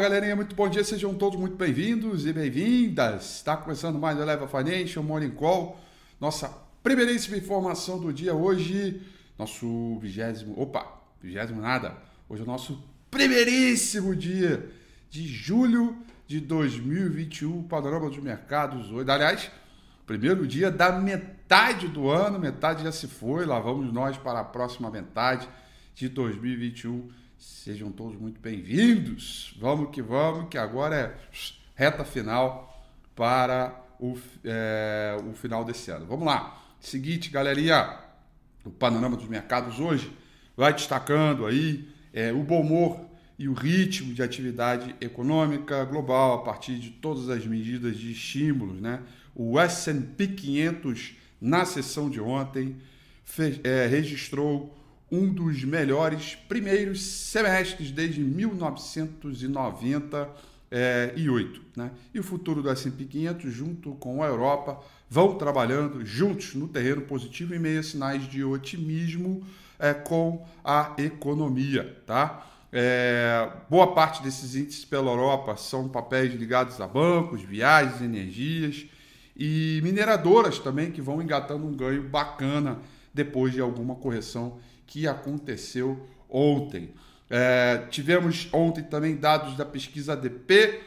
Fala galerinha, muito bom dia, sejam todos muito bem-vindos e bem-vindas. Está começando mais o Eleva Financial Morning Call, nossa primeiríssima informação do dia hoje, nosso vigésimo, opa, vigésimo nada, hoje é o nosso primeiríssimo dia de julho de 2021, panorama dos mercados hoje, aliás, primeiro dia da metade do ano, metade já se foi, lá vamos nós para a próxima metade de 2021 Sejam todos muito bem-vindos. Vamos que vamos, que agora é reta final para o, é, o final desse ano. Vamos lá. Seguinte, galerinha, o panorama dos mercados hoje vai destacando aí é, o bom humor e o ritmo de atividade econômica global a partir de todas as medidas de estímulos, né? O S&P 500 na sessão de ontem fez, é, registrou um dos melhores primeiros semestres desde 1998. É, né? E o futuro do S&P 500, junto com a Europa, vão trabalhando juntos no terreno positivo em meio a sinais de otimismo é, com a economia. Tá? É, boa parte desses índices pela Europa são papéis ligados a bancos, viagens, energias e mineradoras também que vão engatando um ganho bacana depois de alguma correção que aconteceu ontem. É, tivemos ontem também dados da pesquisa ADP,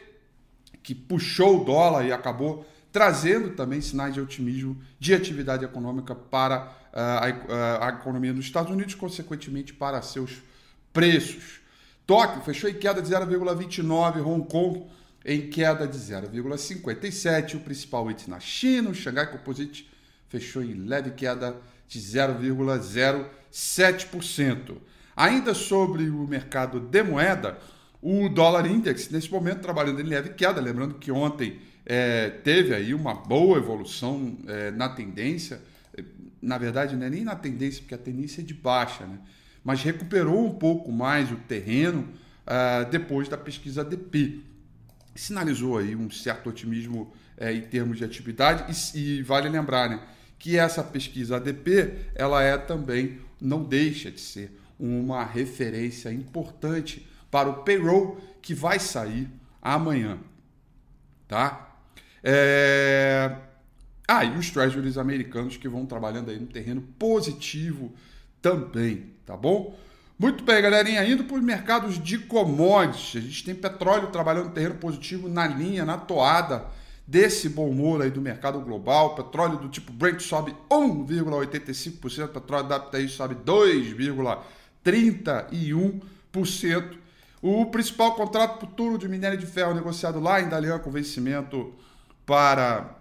que puxou o dólar e acabou trazendo também sinais de otimismo de atividade econômica para uh, a, a, a, economia dos Estados Unidos, consequentemente para seus preços. Tóquio fechou em queda de 0,29, Hong Kong em queda de 0,57, o principal índice na China, o Xangai Composite, fechou em leve queda de 0,07%. Ainda sobre o mercado de moeda, o dólar index, nesse momento, trabalhando em leve queda, lembrando que ontem é, teve aí uma boa evolução é, na tendência, na verdade não é nem na tendência, porque a tendência é de baixa, né? mas recuperou um pouco mais o terreno uh, depois da pesquisa ADP. Sinalizou aí um certo otimismo é, em termos de atividade e, e vale lembrar, né? que essa pesquisa ADP ela é também não deixa de ser uma referência importante para o payroll que vai sair amanhã, tá? É... Ah, e os treasuries americanos que vão trabalhando aí no terreno positivo também, tá bom? Muito bem, galerinha, indo para os mercados de commodities, a gente tem petróleo trabalhando no terreno positivo na linha, na toada, desse bom humor aí do mercado global. Petróleo do tipo Brent sobe 1,85%, petróleo da WTI sobe 2,31%. O principal contrato futuro de minério de ferro negociado lá em Dalian com vencimento para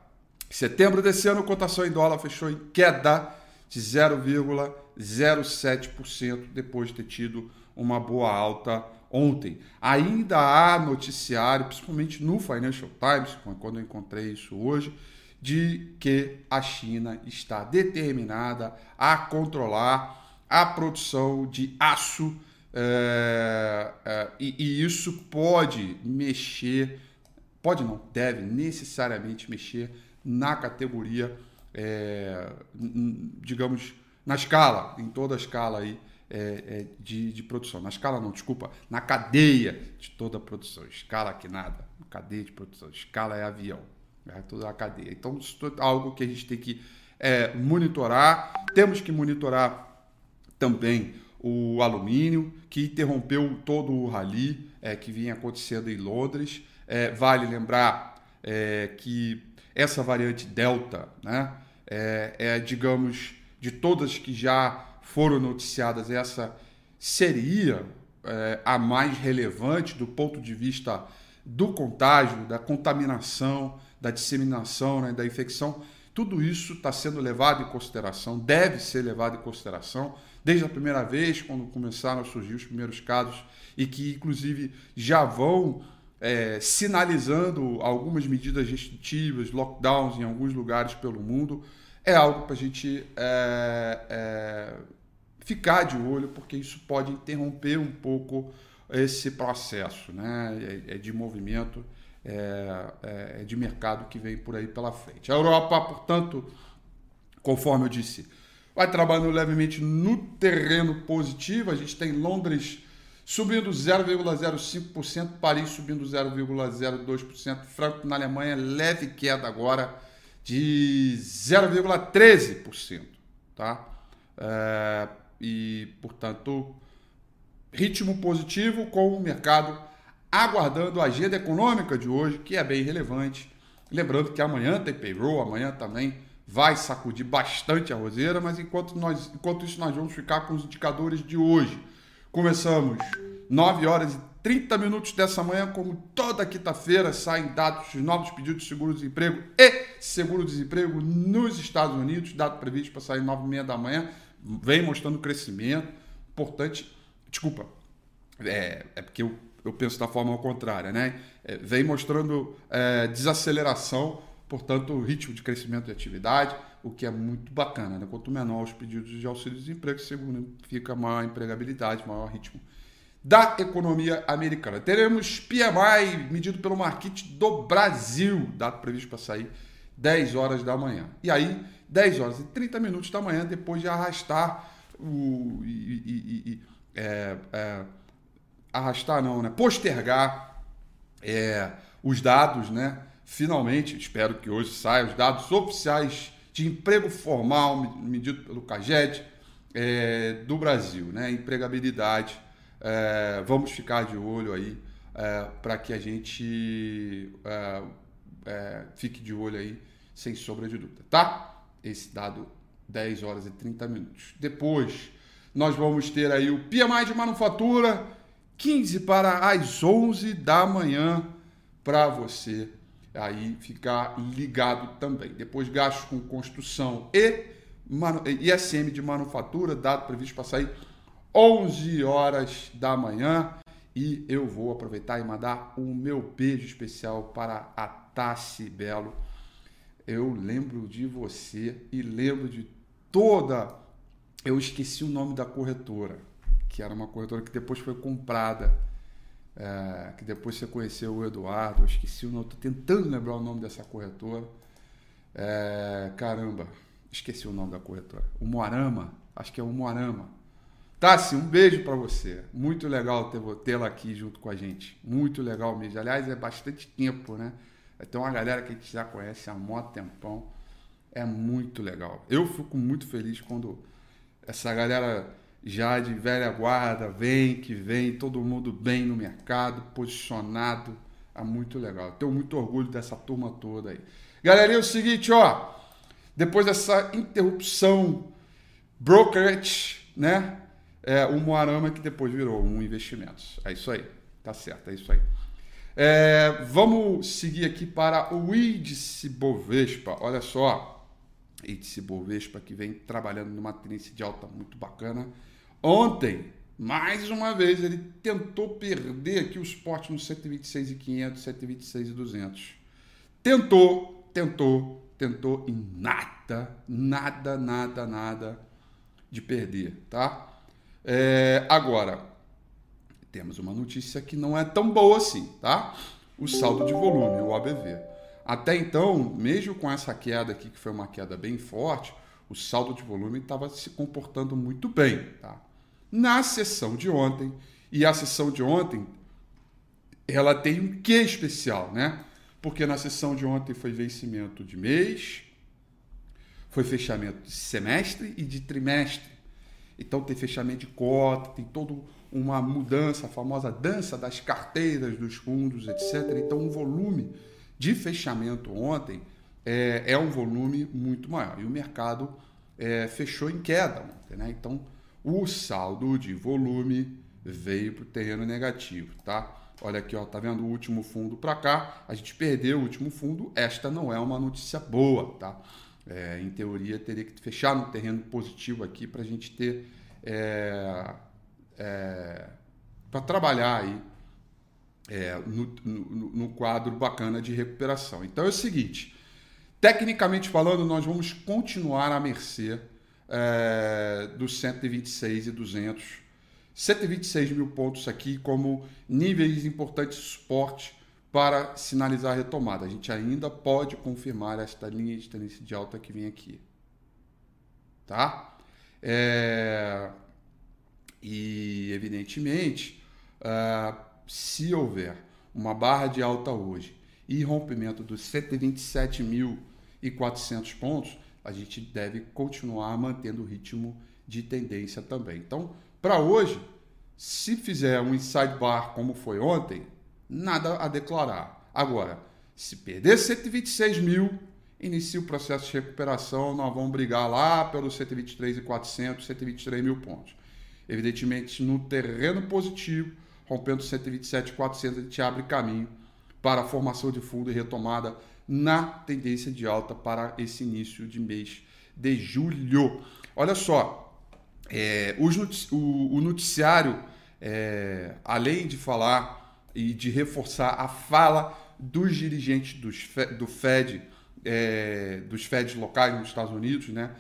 setembro desse ano, cotação em dólar fechou em queda de 0,07% depois de ter tido uma boa alta ontem. Ainda há noticiário, principalmente no Financial Times, quando eu encontrei isso hoje, de que a China está determinada a controlar a produção de aço é, é, e, e isso pode mexer, pode não, deve necessariamente mexer na categoria, é, digamos, na escala, em toda a escala aí é, é, de, de, produção. Na escala não, desculpa, na cadeia de toda a produção. Escala que nada, cadeia de produção. Escala é avião, é toda a cadeia. Então isso é algo que a gente tem que é, monitorar. Temos que monitorar também o alumínio, que interrompeu todo o rally é, que vinha acontecendo em Londres. É, vale lembrar é, que essa variante Delta, né, é, é digamos, de todas que já foram noticiadas, essa seria é, a mais relevante do ponto de vista do contágio, da contaminação, da disseminação, né, da infecção. Tudo isso está sendo levado em consideração, deve ser levado em consideração, desde a primeira vez, quando começaram a surgir os primeiros casos, e que, inclusive, já vão é, sinalizando algumas medidas restritivas, lockdowns em alguns lugares pelo mundo. É algo para a gente é, é ficar de olho, porque isso pode interromper um pouco esse processo né? É, é de movimento, é, é, de mercado que vem por aí pela frente. A Europa, portanto, conforme eu disse, vai trabalhando levemente no terreno positivo. A gente tem Londres subindo 0,05%, Paris subindo 0,02%, Franco na Alemanha leve queda agora de 0,13%, tá? É, e, portanto, ritmo positivo com o mercado aguardando a agenda econômica de hoje, que é bem relevante. Lembrando que amanhã tem payroll, amanhã também vai sacudir bastante a roseira, mas enquanto, nós, enquanto isso nós vamos ficar com os indicadores de hoje. Começamos 9 horas e 30 minutos dessa manhã, como toda quinta-feira, saem dados novos pedidos de seguro-desemprego e seguro-desemprego nos Estados Unidos, dado previsto para sair 9 e meia da manhã, vem mostrando crescimento. Importante, desculpa, é, é porque eu, eu penso da forma contrária, né? É, vem mostrando é, desaceleração, portanto, ritmo de crescimento de atividade, o que é muito bacana. Né? Quanto menor os pedidos de auxílio-desemprego, segundo fica maior empregabilidade, maior ritmo da economia americana. Teremos PMI medido pelo Market do Brasil, dado previsto para sair 10 horas da manhã. E aí, 10 horas e 30 minutos da manhã, depois de arrastar o. E, e, e, é, é, arrastar não, né? Postergar é, os dados, né? Finalmente, espero que hoje saiam os dados oficiais de emprego formal medido pelo CAGED é, do Brasil, né? Empregabilidade é, vamos ficar de olho aí é, para que a gente é, é, fique de olho aí, sem sombra de dúvida, tá? Esse dado 10 horas e 30 minutos. Depois, nós vamos ter aí o PMI de manufatura, 15 para as 11 da manhã, para você aí ficar ligado também. Depois, gastos com construção e ISM de manufatura, dado previsto para sair 11 horas da manhã. E eu vou aproveitar e mandar o meu beijo especial para a Tassi Belo. Eu lembro de você e lembro de toda. Eu esqueci o nome da corretora, que era uma corretora que depois foi comprada. É, que depois você conheceu o Eduardo. Eu esqueci o nome, estou tentando lembrar o nome dessa corretora. É, caramba, esqueci o nome da corretora. O Moarama, acho que é o Moarama Tassi, um beijo para você. Muito legal tê-la aqui junto com a gente. Muito legal mesmo. Aliás, é bastante tempo, né? Tem uma galera que a gente já conhece há muito tempão. É muito legal. Eu fico muito feliz quando essa galera já de velha guarda vem, que vem, todo mundo bem no mercado, posicionado. É muito legal. Tenho muito orgulho dessa turma toda aí. Galerinha, é o seguinte, ó. Depois dessa interrupção brokerage, né? É, o Moarama que depois virou um investimento. É isso aí. Tá certo, é isso aí. É, vamos seguir aqui para o índice Bovespa. Olha só, índice Bovespa que vem trabalhando numa tendência de alta muito bacana. Ontem, mais uma vez, ele tentou perder aqui o suporte no 126,500, 126,200. Tentou, tentou, tentou e nada, nada, nada, nada de perder, tá? É, agora, temos uma notícia que não é tão boa assim, tá? O saldo de volume, o ABV. Até então, mesmo com essa queda aqui, que foi uma queda bem forte, o saldo de volume estava se comportando muito bem, tá? Na sessão de ontem, e a sessão de ontem, ela tem um quê especial, né? Porque na sessão de ontem foi vencimento de mês, foi fechamento de semestre e de trimestre. Então tem fechamento de cota, tem toda uma mudança, a famosa dança das carteiras dos fundos, etc. Então o volume de fechamento ontem é, é um volume muito maior. E o mercado é, fechou em queda ontem. Né? Então o saldo de volume veio para o terreno negativo. Tá? Olha aqui, ó, tá vendo o último fundo para cá? A gente perdeu o último fundo. Esta não é uma notícia boa, tá? É, em teoria, teria que fechar no terreno positivo aqui para a gente ter. É, é, para trabalhar aí é, no, no, no, quadro bacana de recuperação. Então é o seguinte: tecnicamente falando, nós vamos continuar à mercê é, dos 126 e 200. 126 mil pontos aqui como níveis importantes de suporte para sinalizar a retomada. A gente ainda pode confirmar esta linha de tendência de alta que vem aqui. Tá? É... E, evidentemente, uh, se houver uma barra de alta hoje e rompimento dos 127.400 pontos, a gente deve continuar mantendo o ritmo de tendência também. Então, para hoje, se fizer um inside bar como foi ontem, nada a declarar. Agora, se perder 126 mil, inicia o processo de recuperação, nós vamos brigar lá pelos 123.400, 123 mil pontos. Evidentemente, no terreno positivo, rompendo 127.400, a gente abre caminho para a formação de fundo e retomada na tendência de alta para esse início de mês de julho. Olha só, é, o, o, noticiário, é, além de falar e de reforçar a fala dos dirigentes dos, do Fed, é, dos Feds locais nos Estados Unidos, né,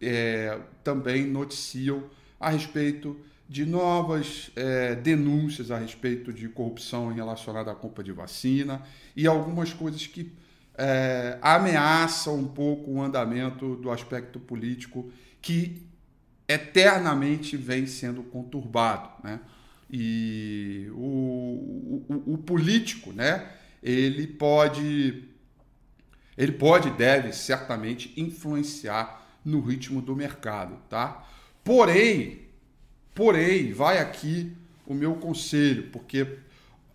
é, também noticiam a respeito de novas é, denúncias a respeito de corrupção relacionada à compra de vacina e algumas coisas que é, ameaçam um pouco o andamento do aspecto político que eternamente vem sendo conturbado. Né? E o, o, político, né, ele pode, ele pode e deve certamente influenciar no ritmo do mercado. Tá? Porém, Porém, vai aqui o meu conselho, porque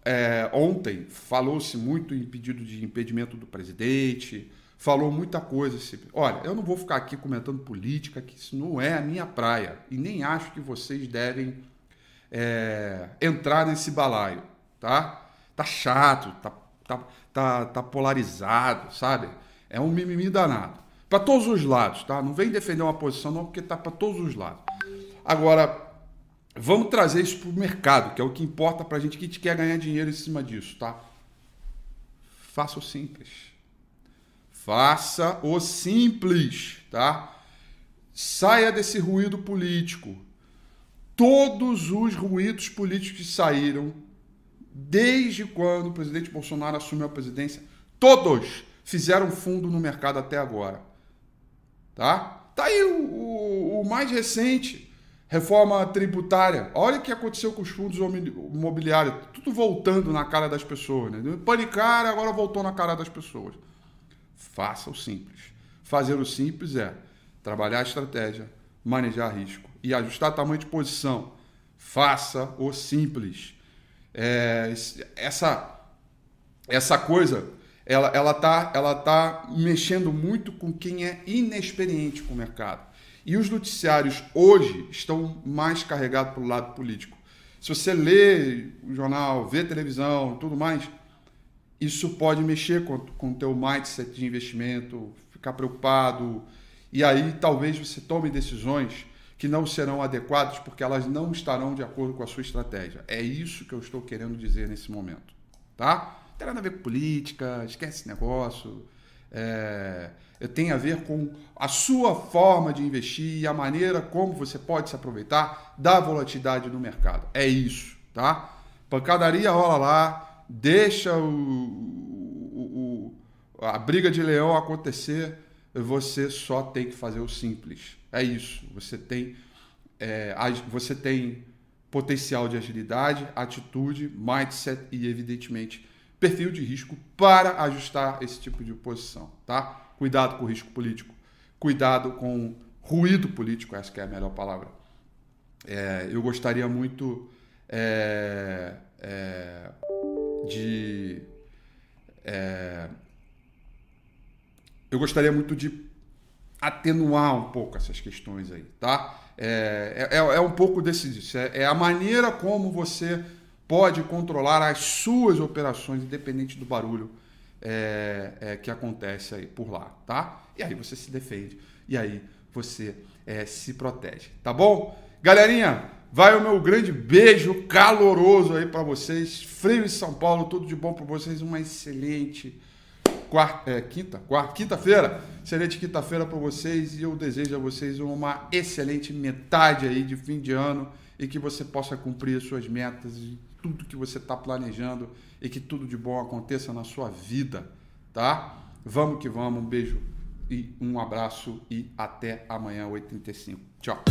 é, ontem falou-se muito em pedido de impedimento do presidente, falou muita coisa. Olha, eu não vou ficar aqui comentando política, que isso não é a minha praia. E nem acho que vocês devem é, entrar nesse balaio, tá? Tá chato, tá, tá, tá, tá polarizado, sabe? É um mimimi danado. Para todos os lados, tá? Não vem defender uma posição, não, porque tá para todos os lados. Agora, Vamos trazer isso para o mercado, que é o que importa para a gente que a gente quer ganhar dinheiro em cima disso, tá? Faça o simples. Faça o simples, tá? Saia desse ruído político. Todos os ruídos políticos que saíram desde quando o presidente Bolsonaro assumiu a presidência, todos fizeram fundo no mercado até agora. Tá? Tá aí o, o, o mais recente Reforma tributária. Olha o que aconteceu com os fundos imobiliários. Tudo voltando na cara das pessoas. Né? Panicar, agora voltou na cara das pessoas. Faça o simples. Fazer o simples é trabalhar a estratégia, manejar risco e ajustar tamanho de posição. Faça o simples. É, essa, essa coisa, ela, ela, tá, ela tá mexendo muito com quem é inexperiente com o mercado. E os noticiários hoje estão mais carregados para o lado político. Se você lê o jornal, vê televisão tudo mais, isso pode mexer com o teu mindset de investimento, ficar preocupado. E aí talvez você tome decisões que não serão adequadas porque elas não estarão de acordo com a sua estratégia. É isso que eu estou querendo dizer nesse momento. Tá? Não tem nada a ver com política, esquece esse negócio. É, tem a ver com a sua forma de investir e a maneira como você pode se aproveitar da volatilidade no mercado. É isso, tá? Pancadaria rola lá, deixa o, o, o, a briga de leão acontecer, você só tem que fazer o simples. É isso. Você tem, é, você tem potencial de agilidade, atitude, mindset e, evidentemente, perfil de risco para ajustar esse tipo de posição, tá? Cuidado com o risco político. Cuidado com ruído político, essa que é a melhor palavra. É, eu gostaria muito é, é, de. É, eu gostaria muito de atenuar um pouco essas questões aí, tá? É, é, é um pouco desse. É, é a maneira como você pode controlar as suas operações, independente do barulho é, é, que acontece aí por lá, tá? E aí você se defende e aí você é, se protege, tá bom? Galerinha, vai o meu grande beijo caloroso aí para vocês. Frio em São Paulo, tudo de bom para vocês, uma excelente quarta, é, quinta, quarta, quinta-feira, excelente quinta-feira para vocês e eu desejo a vocês uma excelente metade aí de fim de ano e que você possa cumprir as suas metas e tudo que você está planejando e que tudo de bom aconteça na sua vida, tá? Vamos que vamos, um beijo e um abraço e até amanhã, 8h35. Tchau!